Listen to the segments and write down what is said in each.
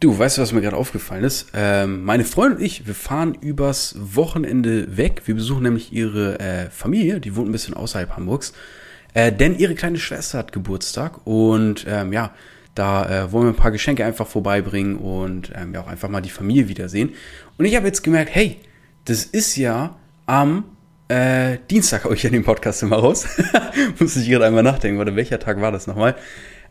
Du, weißt du, was mir gerade aufgefallen ist? Ähm, meine Freundin und ich, wir fahren übers Wochenende weg. Wir besuchen nämlich ihre äh, Familie, die wohnt ein bisschen außerhalb Hamburgs. Äh, denn ihre kleine Schwester hat Geburtstag und ähm, ja, da äh, wollen wir ein paar Geschenke einfach vorbeibringen und ähm, ja auch einfach mal die Familie wiedersehen. Und ich habe jetzt gemerkt, hey, das ist ja am äh, Dienstag, habe ich ja den Podcast immer raus. Muss ich gerade einmal nachdenken, oder welcher Tag war das nochmal?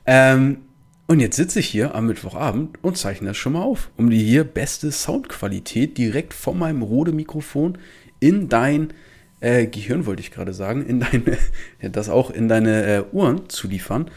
Ähm, und jetzt sitze ich hier am Mittwochabend und zeichne das schon mal auf, um dir hier beste Soundqualität direkt von meinem Rode-Mikrofon in dein äh, Gehirn, wollte ich gerade sagen, in deine, das auch in deine äh, Ohren zu liefern.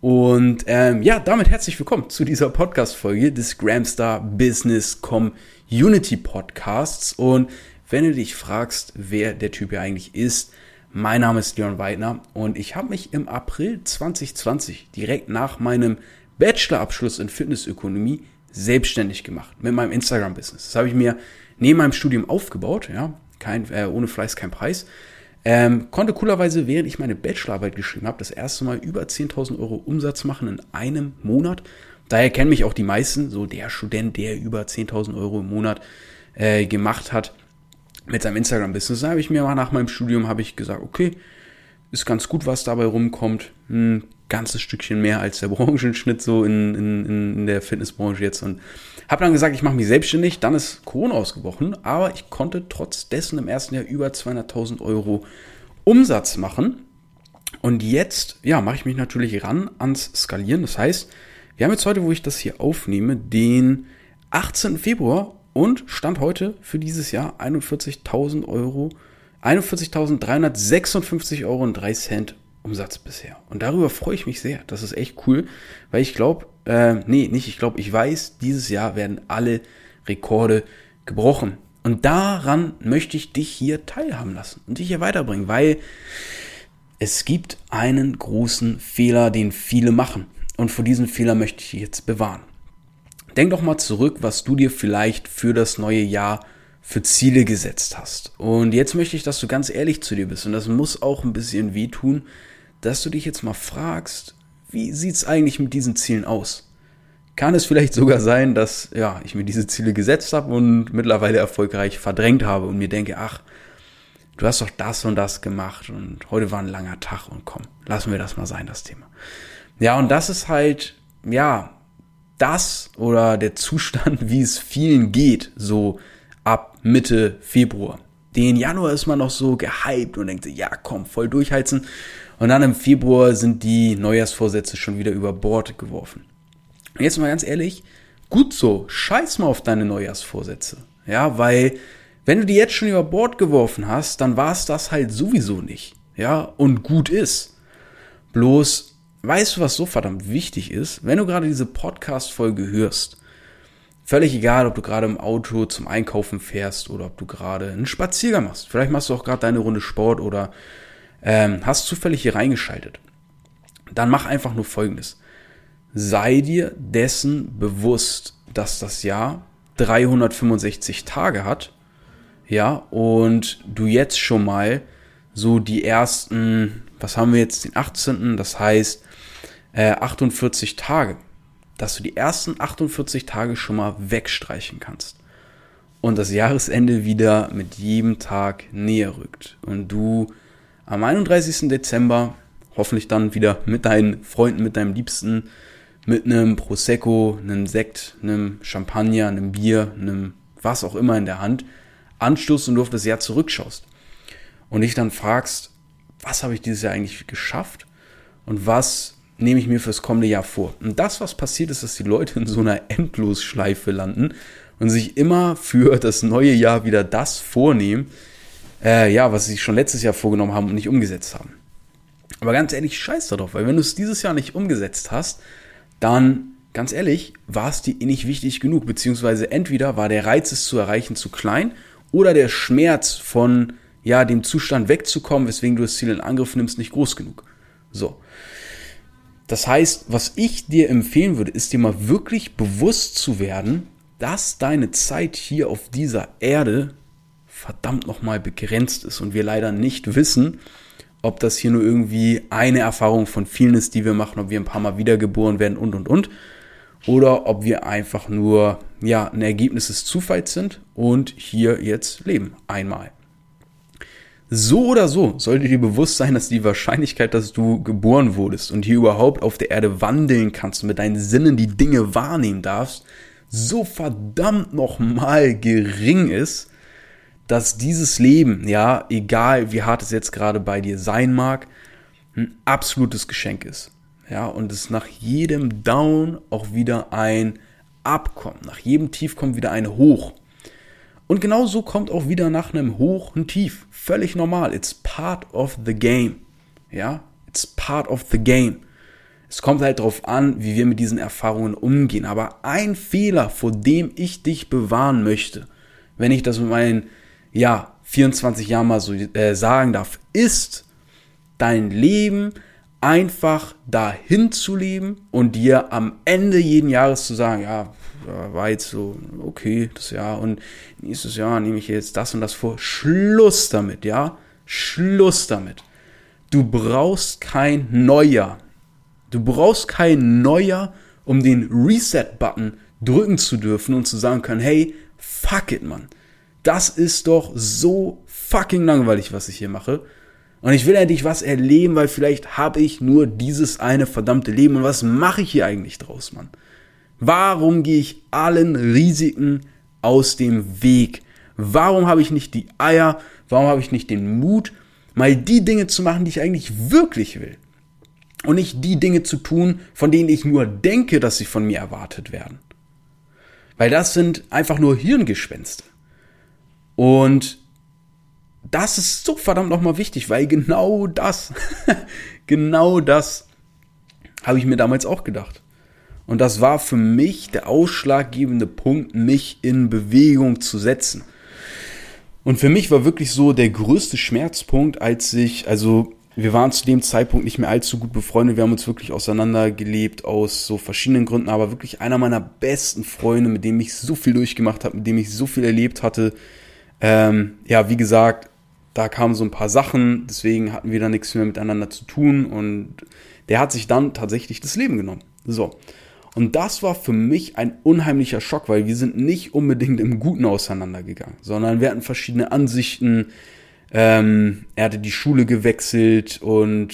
Und ähm, ja, damit herzlich willkommen zu dieser Podcast-Folge des Gramstar Business Community Podcasts. Und wenn du dich fragst, wer der Typ hier eigentlich ist, mein Name ist Leon Weidner und ich habe mich im April 2020 direkt nach meinem Bachelorabschluss in Fitnessökonomie selbstständig gemacht mit meinem Instagram-Business. Das habe ich mir neben meinem Studium aufgebaut, ja, kein, äh, ohne Fleiß kein Preis. Ähm, konnte coolerweise, während ich meine Bachelorarbeit geschrieben habe, das erste Mal über 10.000 Euro Umsatz machen in einem Monat. Daher kennen mich auch die meisten, so der Student, der über 10.000 Euro im Monat äh, gemacht hat mit seinem Instagram-Business. Da habe ich mir mal nach meinem Studium habe ich gesagt, okay, ist ganz gut, was dabei rumkommt. Ein ganzes Stückchen mehr als der Branchenschnitt so in, in, in der Fitnessbranche jetzt. Und habe dann gesagt, ich mache mich selbstständig. Dann ist Corona ausgebrochen, aber ich konnte trotz dessen im ersten Jahr über 200.000 Euro Umsatz machen. Und jetzt, ja, mache ich mich natürlich ran ans Skalieren. Das heißt, wir haben jetzt heute, wo ich das hier aufnehme, den 18. Februar und Stand heute für dieses Jahr 41.000 Euro 41.356 Euro und 3 Cent Umsatz bisher. Und darüber freue ich mich sehr. Das ist echt cool, weil ich glaube, äh, nee, nicht ich glaube, ich weiß, dieses Jahr werden alle Rekorde gebrochen. Und daran möchte ich dich hier teilhaben lassen und dich hier weiterbringen, weil es gibt einen großen Fehler, den viele machen. Und vor diesem Fehler möchte ich dich jetzt bewahren. Denk doch mal zurück, was du dir vielleicht für das neue Jahr für Ziele gesetzt hast. Und jetzt möchte ich, dass du ganz ehrlich zu dir bist. Und das muss auch ein bisschen wehtun, dass du dich jetzt mal fragst, wie sieht's eigentlich mit diesen Zielen aus? Kann es vielleicht sogar sein, dass ja, ich mir diese Ziele gesetzt habe und mittlerweile erfolgreich verdrängt habe und mir denke, ach, du hast doch das und das gemacht und heute war ein langer Tag und komm, lassen wir das mal sein, das Thema. Ja, und das ist halt, ja, das oder der Zustand, wie es vielen geht, so ab Mitte Februar. Den Januar ist man noch so gehypt und denkt ja komm, voll durchheizen. Und dann im Februar sind die Neujahrsvorsätze schon wieder über Bord geworfen. Und jetzt mal ganz ehrlich, gut so, scheiß mal auf deine Neujahrsvorsätze. Ja, weil wenn du die jetzt schon über Bord geworfen hast, dann war es das halt sowieso nicht. Ja, und gut ist. Bloß, weißt du, was so verdammt wichtig ist? Wenn du gerade diese Podcast-Folge hörst, Völlig egal, ob du gerade im Auto zum Einkaufen fährst oder ob du gerade einen Spaziergang machst. Vielleicht machst du auch gerade deine Runde Sport oder ähm, hast zufällig hier reingeschaltet. Dann mach einfach nur Folgendes. Sei dir dessen bewusst, dass das Jahr 365 Tage hat. Ja, und du jetzt schon mal so die ersten, was haben wir jetzt, den 18. Das heißt, äh, 48 Tage dass du die ersten 48 Tage schon mal wegstreichen kannst. Und das Jahresende wieder mit jedem Tag näher rückt. Und du am 31. Dezember hoffentlich dann wieder mit deinen Freunden, mit deinem Liebsten, mit einem Prosecco, einem Sekt, einem Champagner, einem Bier, einem was auch immer in der Hand anstoßt und du auf das Jahr zurückschaust. Und dich dann fragst, was habe ich dieses Jahr eigentlich geschafft und was nehme ich mir fürs kommende Jahr vor. Und das, was passiert ist, dass die Leute in so einer Endlosschleife landen und sich immer für das neue Jahr wieder das vornehmen, äh, ja, was sie sich schon letztes Jahr vorgenommen haben und nicht umgesetzt haben. Aber ganz ehrlich, scheiß darauf, weil wenn du es dieses Jahr nicht umgesetzt hast, dann, ganz ehrlich, war es dir nicht wichtig genug, beziehungsweise entweder war der Reiz, es zu erreichen, zu klein oder der Schmerz von, ja, dem Zustand wegzukommen, weswegen du das Ziel in Angriff nimmst, nicht groß genug. So. Das heißt, was ich dir empfehlen würde, ist dir mal wirklich bewusst zu werden, dass deine Zeit hier auf dieser Erde verdammt nochmal begrenzt ist und wir leider nicht wissen, ob das hier nur irgendwie eine Erfahrung von vielen ist, die wir machen, ob wir ein paar Mal wiedergeboren werden und und und. oder ob wir einfach nur ja, ein Ergebnis des Zufalls sind und hier jetzt leben. Einmal. So oder so sollte dir bewusst sein, dass die Wahrscheinlichkeit, dass du geboren wurdest und hier überhaupt auf der Erde wandeln kannst und mit deinen Sinnen die Dinge wahrnehmen darfst, so verdammt nochmal gering ist, dass dieses Leben, ja, egal wie hart es jetzt gerade bei dir sein mag, ein absolutes Geschenk ist. Ja, und es nach jedem Down auch wieder ein Abkommen. Nach jedem Tief kommt wieder ein Hoch. Und genau so kommt auch wieder nach einem Hoch ein Tief. Völlig normal. It's part of the game. Ja, it's part of the game. Es kommt halt darauf an, wie wir mit diesen Erfahrungen umgehen. Aber ein Fehler, vor dem ich dich bewahren möchte, wenn ich das mit meinen, ja, 24 Jahren mal so äh, sagen darf, ist dein Leben einfach dahin zu leben und dir am Ende jeden Jahres zu sagen, ja, war jetzt so okay das Jahr und nächstes Jahr nehme ich jetzt das und das vor. Schluss damit, ja? Schluss damit. Du brauchst kein Neujahr. Du brauchst kein Neujahr, um den Reset-Button drücken zu dürfen und zu sagen können, hey, fuck it, Mann. Das ist doch so fucking langweilig, was ich hier mache. Und ich will endlich was erleben, weil vielleicht habe ich nur dieses eine verdammte Leben. Und was mache ich hier eigentlich draus, Mann? Warum gehe ich allen Risiken aus dem Weg? Warum habe ich nicht die Eier? Warum habe ich nicht den Mut, mal die Dinge zu machen, die ich eigentlich wirklich will? Und nicht die Dinge zu tun, von denen ich nur denke, dass sie von mir erwartet werden. Weil das sind einfach nur Hirngespenste. Und das ist so verdammt nochmal wichtig, weil genau das, genau das habe ich mir damals auch gedacht. Und das war für mich der ausschlaggebende Punkt, mich in Bewegung zu setzen. Und für mich war wirklich so der größte Schmerzpunkt, als ich, also wir waren zu dem Zeitpunkt nicht mehr allzu gut befreundet. Wir haben uns wirklich auseinandergelebt aus so verschiedenen Gründen, aber wirklich einer meiner besten Freunde, mit dem ich so viel durchgemacht habe, mit dem ich so viel erlebt hatte. Ähm, ja, wie gesagt, da kamen so ein paar Sachen, deswegen hatten wir da nichts mehr miteinander zu tun und der hat sich dann tatsächlich das Leben genommen. So. Und das war für mich ein unheimlicher Schock, weil wir sind nicht unbedingt im Guten auseinandergegangen, sondern wir hatten verschiedene Ansichten, ähm, er hatte die Schule gewechselt und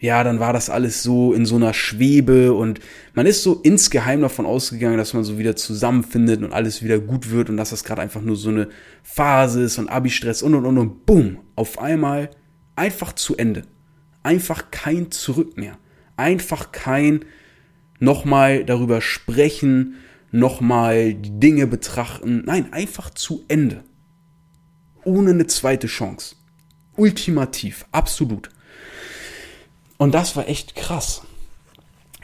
ja, dann war das alles so in so einer Schwebe und man ist so insgeheim davon ausgegangen, dass man so wieder zusammenfindet und alles wieder gut wird und dass das gerade einfach nur so eine Phase ist und Abi-Stress und und und und bumm, auf einmal einfach zu Ende. Einfach kein Zurück mehr. Einfach kein nochmal darüber sprechen, nochmal die Dinge betrachten. Nein, einfach zu Ende ohne eine zweite Chance. Ultimativ, absolut. Und das war echt krass,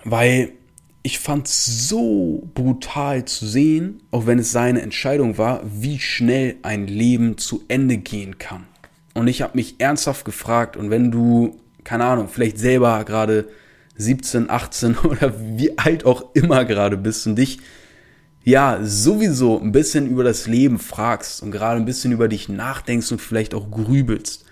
weil ich fand so brutal zu sehen, auch wenn es seine Entscheidung war, wie schnell ein Leben zu Ende gehen kann. Und ich habe mich ernsthaft gefragt, und wenn du, keine Ahnung, vielleicht selber gerade 17, 18 oder wie alt auch immer gerade bist und dich ja, sowieso ein bisschen über das Leben fragst und gerade ein bisschen über dich nachdenkst und vielleicht auch grübelst.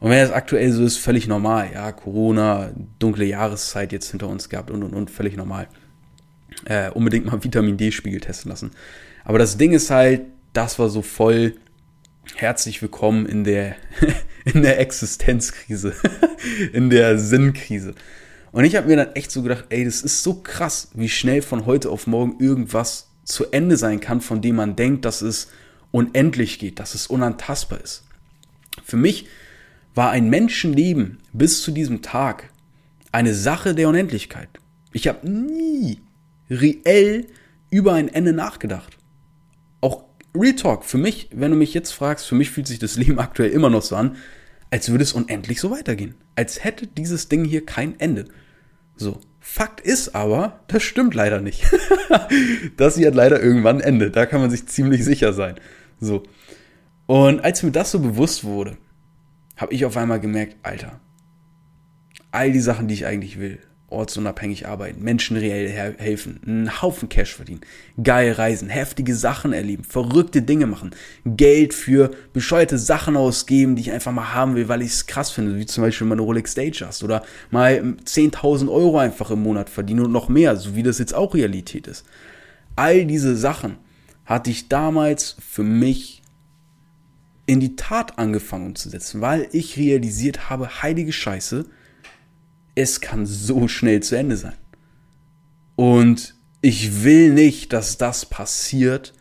Und wenn das aktuell so ist, völlig normal. Ja, Corona, dunkle Jahreszeit jetzt hinter uns gehabt und und und völlig normal. Äh, unbedingt mal Vitamin D-Spiegel testen lassen. Aber das Ding ist halt, das war so voll herzlich willkommen in der, in der Existenzkrise, in der Sinnkrise. Und ich habe mir dann echt so gedacht, ey, das ist so krass, wie schnell von heute auf morgen irgendwas zu Ende sein kann, von dem man denkt, dass es unendlich geht, dass es unantastbar ist. Für mich war ein Menschenleben bis zu diesem Tag eine Sache der Unendlichkeit. Ich habe nie reell über ein Ende nachgedacht. Auch Real Talk, für mich, wenn du mich jetzt fragst, für mich fühlt sich das Leben aktuell immer noch so an, als würde es unendlich so weitergehen. Als hätte dieses Ding hier kein Ende. So. Fakt ist aber, das stimmt leider nicht. das hier hat leider irgendwann ein Ende. Da kann man sich ziemlich sicher sein. So. Und als mir das so bewusst wurde, habe ich auf einmal gemerkt, Alter, all die Sachen, die ich eigentlich will, ortsunabhängig arbeiten, Menschen reell helfen, einen Haufen Cash verdienen, geil reisen, heftige Sachen erleben, verrückte Dinge machen, Geld für bescheuerte Sachen ausgeben, die ich einfach mal haben will, weil ich es krass finde, wie zum Beispiel mal eine Rolex hast oder mal 10.000 Euro einfach im Monat verdienen und noch mehr, so wie das jetzt auch Realität ist. All diese Sachen hatte ich damals für mich in die Tat angefangen zu setzen, weil ich realisiert habe, heilige Scheiße, es kann so schnell zu Ende sein. Und ich will nicht, dass das passiert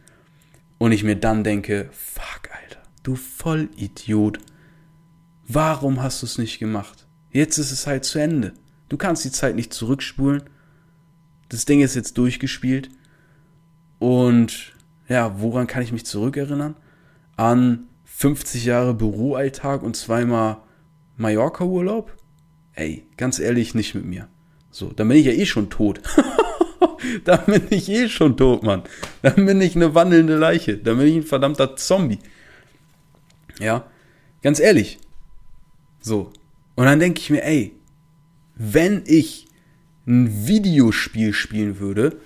und ich mir dann denke, fuck, Alter, du Vollidiot, warum hast du es nicht gemacht? Jetzt ist es halt zu Ende. Du kannst die Zeit nicht zurückspulen. Das Ding ist jetzt durchgespielt. Und ja, woran kann ich mich zurückerinnern? An 50 Jahre Büroalltag und zweimal Mallorca-Urlaub? Ey, ganz ehrlich, nicht mit mir. So, dann bin ich ja eh schon tot. dann bin ich eh schon tot, Mann. Dann bin ich eine wandelnde Leiche. Dann bin ich ein verdammter Zombie. Ja, ganz ehrlich. So. Und dann denke ich mir, ey, wenn ich ein Videospiel spielen würde,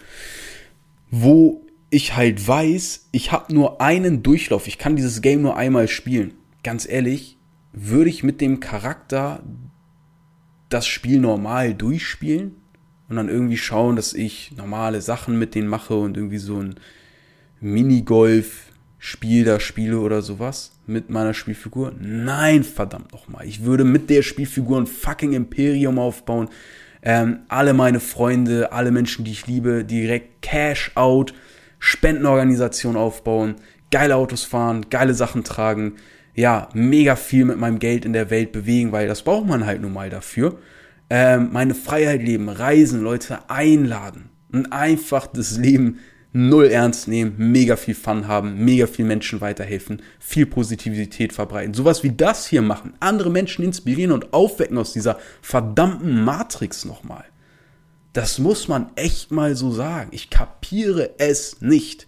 wo ich halt weiß, ich habe nur einen Durchlauf, ich kann dieses Game nur einmal spielen. Ganz ehrlich, würde ich mit dem Charakter das Spiel normal durchspielen und dann irgendwie schauen, dass ich normale Sachen mit denen mache und irgendwie so ein Minigolf-Spiel da spiele oder sowas mit meiner Spielfigur? Nein, verdammt nochmal. Ich würde mit der Spielfigur ein fucking Imperium aufbauen. Ähm, alle meine Freunde, alle Menschen, die ich liebe, direkt Cash out Spendenorganisation aufbauen, geile Autos fahren, geile Sachen tragen, ja, mega viel mit meinem Geld in der Welt bewegen, weil das braucht man halt nun mal dafür. Ähm, meine Freiheit leben, reisen, Leute einladen und einfach das Leben null ernst nehmen, mega viel Fun haben, mega viel Menschen weiterhelfen, viel Positivität verbreiten. Sowas wie das hier machen, andere Menschen inspirieren und aufwecken aus dieser verdammten Matrix nochmal. Das muss man echt mal so sagen. Ich kapiere es nicht.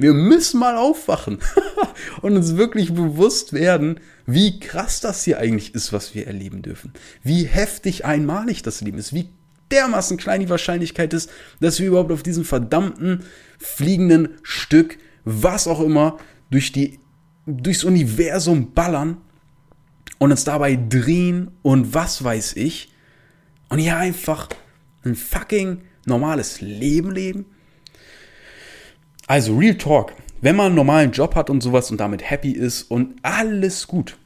Wir müssen mal aufwachen und uns wirklich bewusst werden, wie krass das hier eigentlich ist, was wir erleben dürfen. Wie heftig einmalig das Leben ist. Wie dermaßen klein die Wahrscheinlichkeit ist, dass wir überhaupt auf diesem verdammten fliegenden Stück, was auch immer, durch die, durchs Universum ballern und uns dabei drehen und was weiß ich. Und hier einfach ein fucking normales Leben leben? Also, Real Talk. Wenn man einen normalen Job hat und sowas und damit happy ist und alles gut.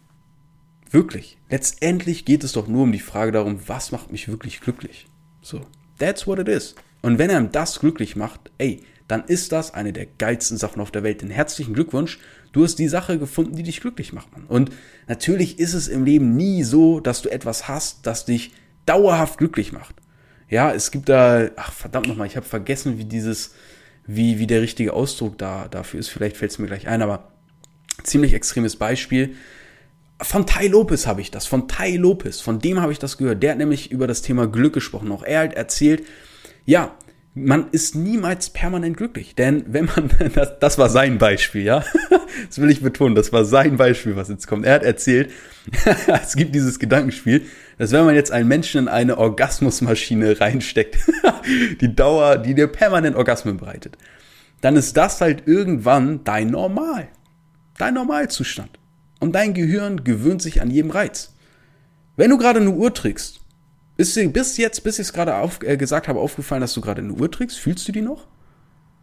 Wirklich. Letztendlich geht es doch nur um die Frage darum, was macht mich wirklich glücklich? So. That's what it is. Und wenn er das glücklich macht, ey, dann ist das eine der geilsten Sachen auf der Welt. Denn herzlichen Glückwunsch, du hast die Sache gefunden, die dich glücklich macht. Mann. Und natürlich ist es im Leben nie so, dass du etwas hast, das dich dauerhaft glücklich macht. Ja, es gibt da, ach verdammt nochmal, ich habe vergessen, wie dieses, wie, wie der richtige Ausdruck da dafür ist. Vielleicht fällt es mir gleich ein, aber ziemlich extremes Beispiel. Von Tai Lopez habe ich das, von Tai Lopez, von dem habe ich das gehört. Der hat nämlich über das Thema Glück gesprochen. Auch er hat erzählt, ja, man ist niemals permanent glücklich. Denn wenn man, das, das war sein Beispiel, ja. Das will ich betonen, das war sein Beispiel, was jetzt kommt. Er hat erzählt, es gibt dieses Gedankenspiel, dass wenn man jetzt einen Menschen in eine Orgasmusmaschine reinsteckt, die Dauer, die dir permanent Orgasmen bereitet, dann ist das halt irgendwann dein Normal. Dein Normalzustand. Und dein Gehirn gewöhnt sich an jedem Reiz. Wenn du gerade eine Uhr trägst, ist dir bis jetzt, bis ich es gerade äh, gesagt habe, aufgefallen, dass du gerade eine Uhr trägst? Fühlst du die noch?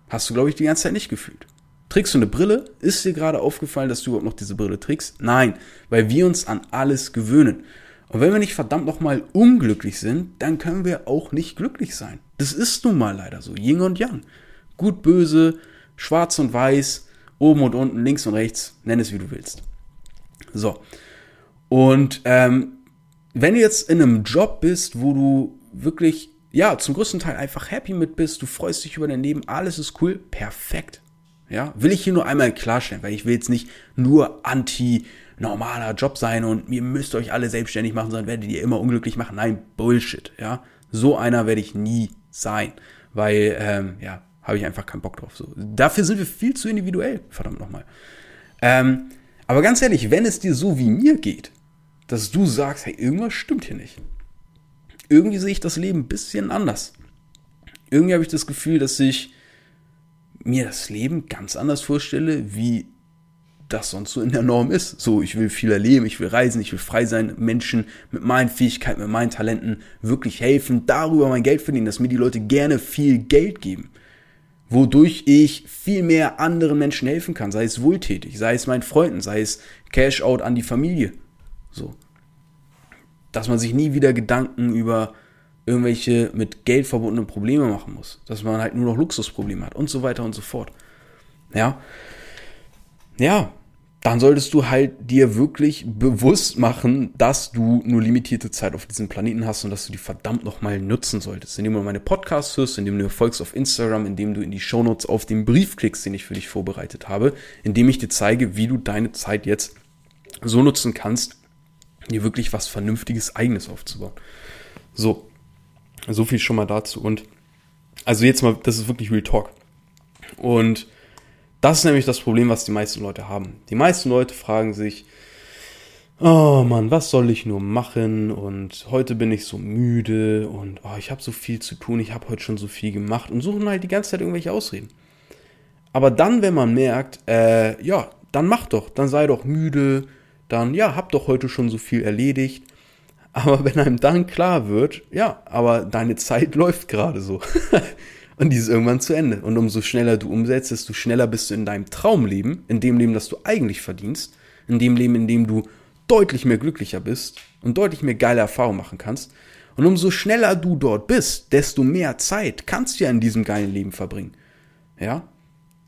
Hast du, glaube ich, die ganze Zeit nicht gefühlt. Trägst du eine Brille? Ist dir gerade aufgefallen, dass du überhaupt noch diese Brille trägst? Nein, weil wir uns an alles gewöhnen. Und wenn wir nicht verdammt nochmal unglücklich sind, dann können wir auch nicht glücklich sein. Das ist nun mal leider so. Yin und Yang. Gut, böse, schwarz und weiß, oben und unten, links und rechts, nenn es wie du willst. So. Und ähm, wenn du jetzt in einem Job bist, wo du wirklich, ja, zum größten Teil einfach happy mit bist, du freust dich über dein Leben, alles ist cool, perfekt. Ja, will ich hier nur einmal klarstellen, weil ich will jetzt nicht nur anti normaler Job sein und ihr müsst euch alle selbstständig machen, sondern werdet ihr immer unglücklich machen. Nein, Bullshit, ja. So einer werde ich nie sein, weil, ähm, ja, habe ich einfach keinen Bock drauf. So. Dafür sind wir viel zu individuell, verdammt nochmal. Ähm, aber ganz ehrlich, wenn es dir so wie mir geht, dass du sagst, hey, irgendwas stimmt hier nicht. irgendwie sehe ich das Leben ein bisschen anders. Irgendwie habe ich das Gefühl, dass ich mir das Leben ganz anders vorstelle, wie das sonst so in der Norm ist. So, ich will viel erleben, ich will reisen, ich will frei sein, Menschen mit meinen Fähigkeiten, mit meinen Talenten wirklich helfen, darüber mein Geld verdienen, dass mir die Leute gerne viel Geld geben. Wodurch ich viel mehr anderen Menschen helfen kann, sei es wohltätig, sei es meinen Freunden, sei es Cash out an die Familie. So. Dass man sich nie wieder Gedanken über irgendwelche mit Geld verbundenen Probleme machen muss. Dass man halt nur noch Luxusprobleme hat und so weiter und so fort. Ja. Ja, dann solltest du halt dir wirklich bewusst machen, dass du nur limitierte Zeit auf diesem Planeten hast und dass du die verdammt nochmal nutzen solltest. Indem du meine Podcasts hörst, indem du mir folgst auf Instagram, indem du in die Shownotes auf den Brief klickst, den ich für dich vorbereitet habe, indem ich dir zeige, wie du deine Zeit jetzt so nutzen kannst, dir wirklich was Vernünftiges Eigenes aufzubauen. So, so viel schon mal dazu. Und also jetzt mal, das ist wirklich Real Talk. Und das ist nämlich das Problem, was die meisten Leute haben. Die meisten Leute fragen sich, oh Mann, was soll ich nur machen? Und heute bin ich so müde und oh, ich habe so viel zu tun, ich habe heute schon so viel gemacht und suchen halt die ganze Zeit irgendwelche Ausreden. Aber dann, wenn man merkt, äh, ja, dann mach doch, dann sei doch müde, dann ja, hab doch heute schon so viel erledigt. Aber wenn einem dann klar wird, ja, aber deine Zeit läuft gerade so. Und die ist irgendwann zu Ende. Und umso schneller du umsetzt, desto schneller bist du in deinem Traumleben, in dem Leben, das du eigentlich verdienst, in dem Leben, in dem du deutlich mehr glücklicher bist und deutlich mehr geile Erfahrungen machen kannst. Und umso schneller du dort bist, desto mehr Zeit kannst du ja in diesem geilen Leben verbringen. Ja?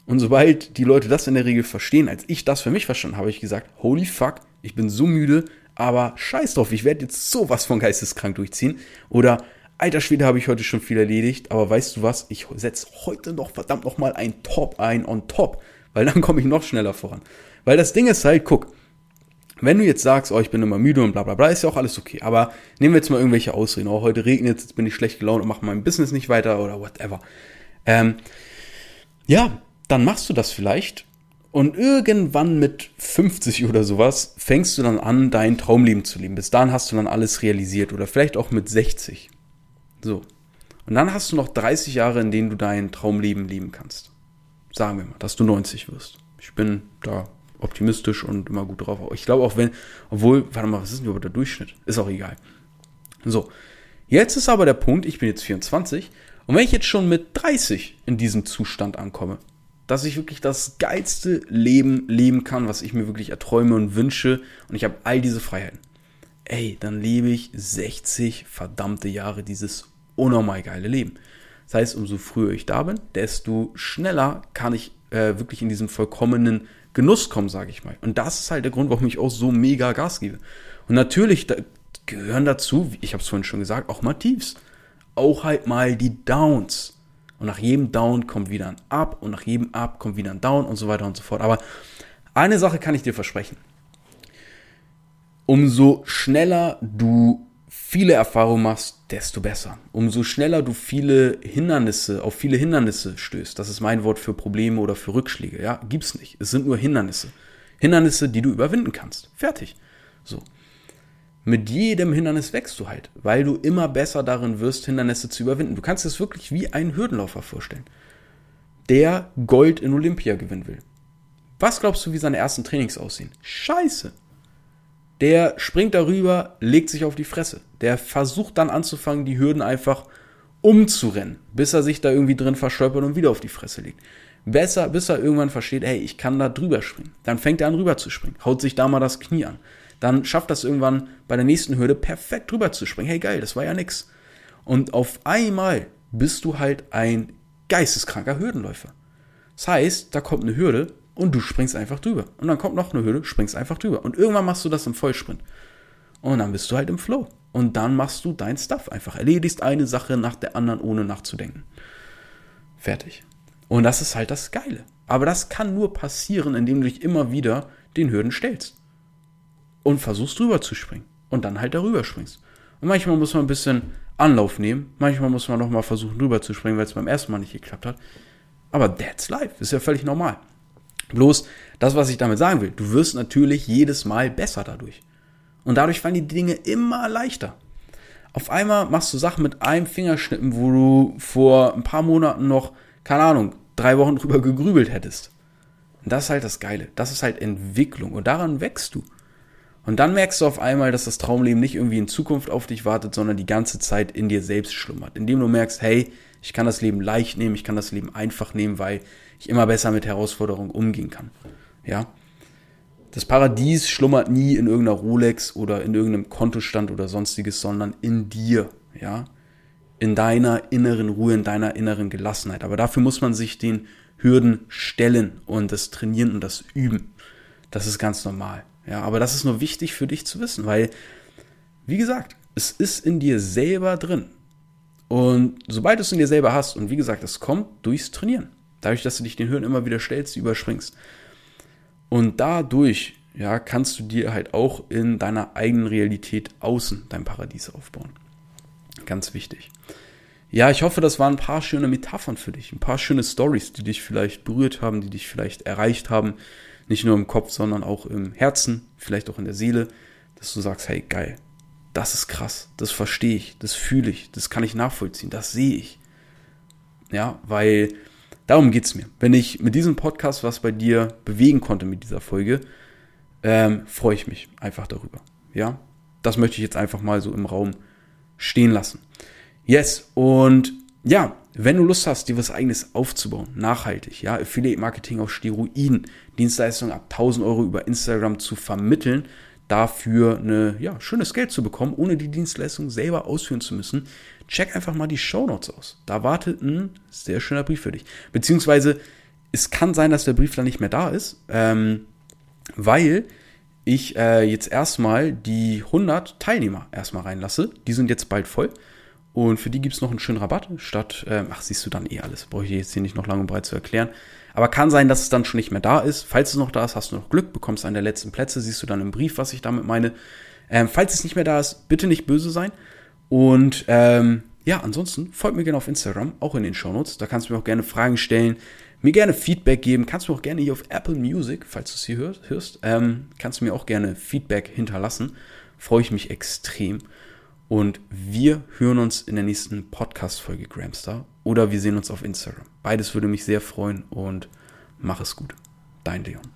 Und sobald die Leute das in der Regel verstehen, als ich das für mich verstanden habe, habe ich gesagt, holy fuck, ich bin so müde, aber scheiß drauf, ich werde jetzt sowas von geisteskrank durchziehen. Oder alter Schwede, habe ich heute schon viel erledigt, aber weißt du was, ich setze heute noch verdammt noch mal ein Top ein on top, weil dann komme ich noch schneller voran. Weil das Ding ist halt, guck, wenn du jetzt sagst, oh, ich bin immer müde und bla bla bla, ist ja auch alles okay. Aber nehmen wir jetzt mal irgendwelche Ausreden. Oh, heute regnet jetzt bin ich schlecht gelaunt und mache mein Business nicht weiter oder whatever. Ähm, ja, dann machst du das vielleicht. Und irgendwann mit 50 oder sowas fängst du dann an, dein Traumleben zu leben. Bis dahin hast du dann alles realisiert. Oder vielleicht auch mit 60. So. Und dann hast du noch 30 Jahre, in denen du dein Traumleben leben kannst. Sagen wir mal, dass du 90 wirst. Ich bin da optimistisch und immer gut drauf. Ich glaube auch wenn, obwohl, warte mal, was ist denn überhaupt der Durchschnitt? Ist auch egal. So. Jetzt ist aber der Punkt, ich bin jetzt 24 und wenn ich jetzt schon mit 30 in diesem Zustand ankomme, dass ich wirklich das geilste Leben leben kann, was ich mir wirklich erträume und wünsche und ich habe all diese Freiheiten. Ey, dann lebe ich 60 verdammte Jahre dieses unnormal geile Leben. Das heißt, umso früher ich da bin, desto schneller kann ich äh, wirklich in diesen vollkommenen Genuss kommen, sage ich mal. Und das ist halt der Grund, warum ich auch so mega Gas gebe. Und natürlich da gehören dazu, ich habe es vorhin schon gesagt, auch mal Tiefs. Auch halt mal die Downs. Und nach jedem Down kommt wieder ein Up und nach jedem Up kommt wieder ein Down und so weiter und so fort. Aber eine Sache kann ich dir versprechen. Umso schneller du viele Erfahrungen machst, desto besser. Umso schneller du viele Hindernisse, auf viele Hindernisse stößt, das ist mein Wort für Probleme oder für Rückschläge, ja, gibt's nicht. Es sind nur Hindernisse. Hindernisse, die du überwinden kannst. Fertig. So. Mit jedem Hindernis wächst du halt, weil du immer besser darin wirst, Hindernisse zu überwinden. Du kannst es wirklich wie einen Hürdenläufer vorstellen, der Gold in Olympia gewinnen will. Was glaubst du, wie seine ersten Trainings aussehen? Scheiße der springt darüber, legt sich auf die Fresse. Der versucht dann anzufangen, die Hürden einfach umzurennen, bis er sich da irgendwie drin verstolpert und wieder auf die Fresse legt. Besser, bis er irgendwann versteht, hey, ich kann da drüber springen. Dann fängt er an rüber zu springen, haut sich da mal das Knie an. Dann schafft das irgendwann bei der nächsten Hürde perfekt drüber zu springen. Hey, geil, das war ja nix. Und auf einmal bist du halt ein geisteskranker Hürdenläufer. Das heißt, da kommt eine Hürde und du springst einfach drüber. Und dann kommt noch eine Hürde, springst einfach drüber. Und irgendwann machst du das im Vollsprint. Und dann bist du halt im Flow. Und dann machst du dein Stuff einfach. Erledigst eine Sache nach der anderen, ohne nachzudenken. Fertig. Und das ist halt das Geile. Aber das kann nur passieren, indem du dich immer wieder den Hürden stellst. Und versuchst drüber zu springen. Und dann halt darüber springst. Und manchmal muss man ein bisschen Anlauf nehmen. Manchmal muss man nochmal versuchen, drüber zu springen, weil es beim ersten Mal nicht geklappt hat. Aber that's life. Ist ja völlig normal. Bloß das, was ich damit sagen will, du wirst natürlich jedes Mal besser dadurch. Und dadurch fallen die Dinge immer leichter. Auf einmal machst du Sachen mit einem Fingerschnippen, wo du vor ein paar Monaten noch, keine Ahnung, drei Wochen drüber gegrübelt hättest. Und das ist halt das Geile. Das ist halt Entwicklung. Und daran wächst du. Und dann merkst du auf einmal, dass das Traumleben nicht irgendwie in Zukunft auf dich wartet, sondern die ganze Zeit in dir selbst schlummert. Indem du merkst, hey, ich kann das Leben leicht nehmen, ich kann das Leben einfach nehmen, weil ich immer besser mit Herausforderungen umgehen kann. Ja. Das Paradies schlummert nie in irgendeiner Rolex oder in irgendeinem Kontostand oder sonstiges, sondern in dir. Ja. In deiner inneren Ruhe, in deiner inneren Gelassenheit. Aber dafür muss man sich den Hürden stellen und das trainieren und das üben. Das ist ganz normal. Ja, aber das ist nur wichtig für dich zu wissen, weil, wie gesagt, es ist in dir selber drin. Und sobald du es in dir selber hast, und wie gesagt, es kommt durchs Trainieren. Dadurch, dass du dich den Hürden immer wieder stellst, überspringst. Und dadurch, ja, kannst du dir halt auch in deiner eigenen Realität außen dein Paradies aufbauen. Ganz wichtig. Ja, ich hoffe, das waren ein paar schöne Metaphern für dich, ein paar schöne Stories, die dich vielleicht berührt haben, die dich vielleicht erreicht haben, nicht nur im Kopf, sondern auch im Herzen, vielleicht auch in der Seele, dass du sagst, hey, geil, das ist krass, das verstehe ich, das fühle ich, das kann ich nachvollziehen, das sehe ich. Ja, weil darum geht es mir. Wenn ich mit diesem Podcast was bei dir bewegen konnte mit dieser Folge, ähm, freue ich mich einfach darüber. Ja, das möchte ich jetzt einfach mal so im Raum stehen lassen. Yes, und ja, wenn du Lust hast, dir was eigenes aufzubauen, nachhaltig, ja, Affiliate Marketing auf Steroiden, Dienstleistungen ab 1000 Euro über Instagram zu vermitteln, dafür eine, ja, schönes Geld zu bekommen, ohne die Dienstleistung selber ausführen zu müssen, check einfach mal die Show Notes aus. Da wartet ein sehr schöner Brief für dich. Beziehungsweise, es kann sein, dass der Brief dann nicht mehr da ist, ähm, weil ich äh, jetzt erstmal die 100 Teilnehmer erstmal reinlasse. Die sind jetzt bald voll. Und für die gibt es noch einen schönen Rabatt, statt, ähm, ach, siehst du dann eh alles. Brauche ich jetzt hier nicht noch lang und breit zu erklären. Aber kann sein, dass es dann schon nicht mehr da ist. Falls es noch da ist, hast du noch Glück, bekommst einen der letzten Plätze, siehst du dann im Brief, was ich damit meine. Ähm, falls es nicht mehr da ist, bitte nicht böse sein. Und ähm, ja, ansonsten folgt mir gerne auf Instagram, auch in den Shownotes. Da kannst du mir auch gerne Fragen stellen, mir gerne Feedback geben. Kannst du auch gerne hier auf Apple Music, falls du es hier hörst, hörst ähm, kannst du mir auch gerne Feedback hinterlassen. Freue ich mich extrem. Und wir hören uns in der nächsten Podcast-Folge Gramstar oder wir sehen uns auf Instagram. Beides würde mich sehr freuen und mach es gut. Dein Leon.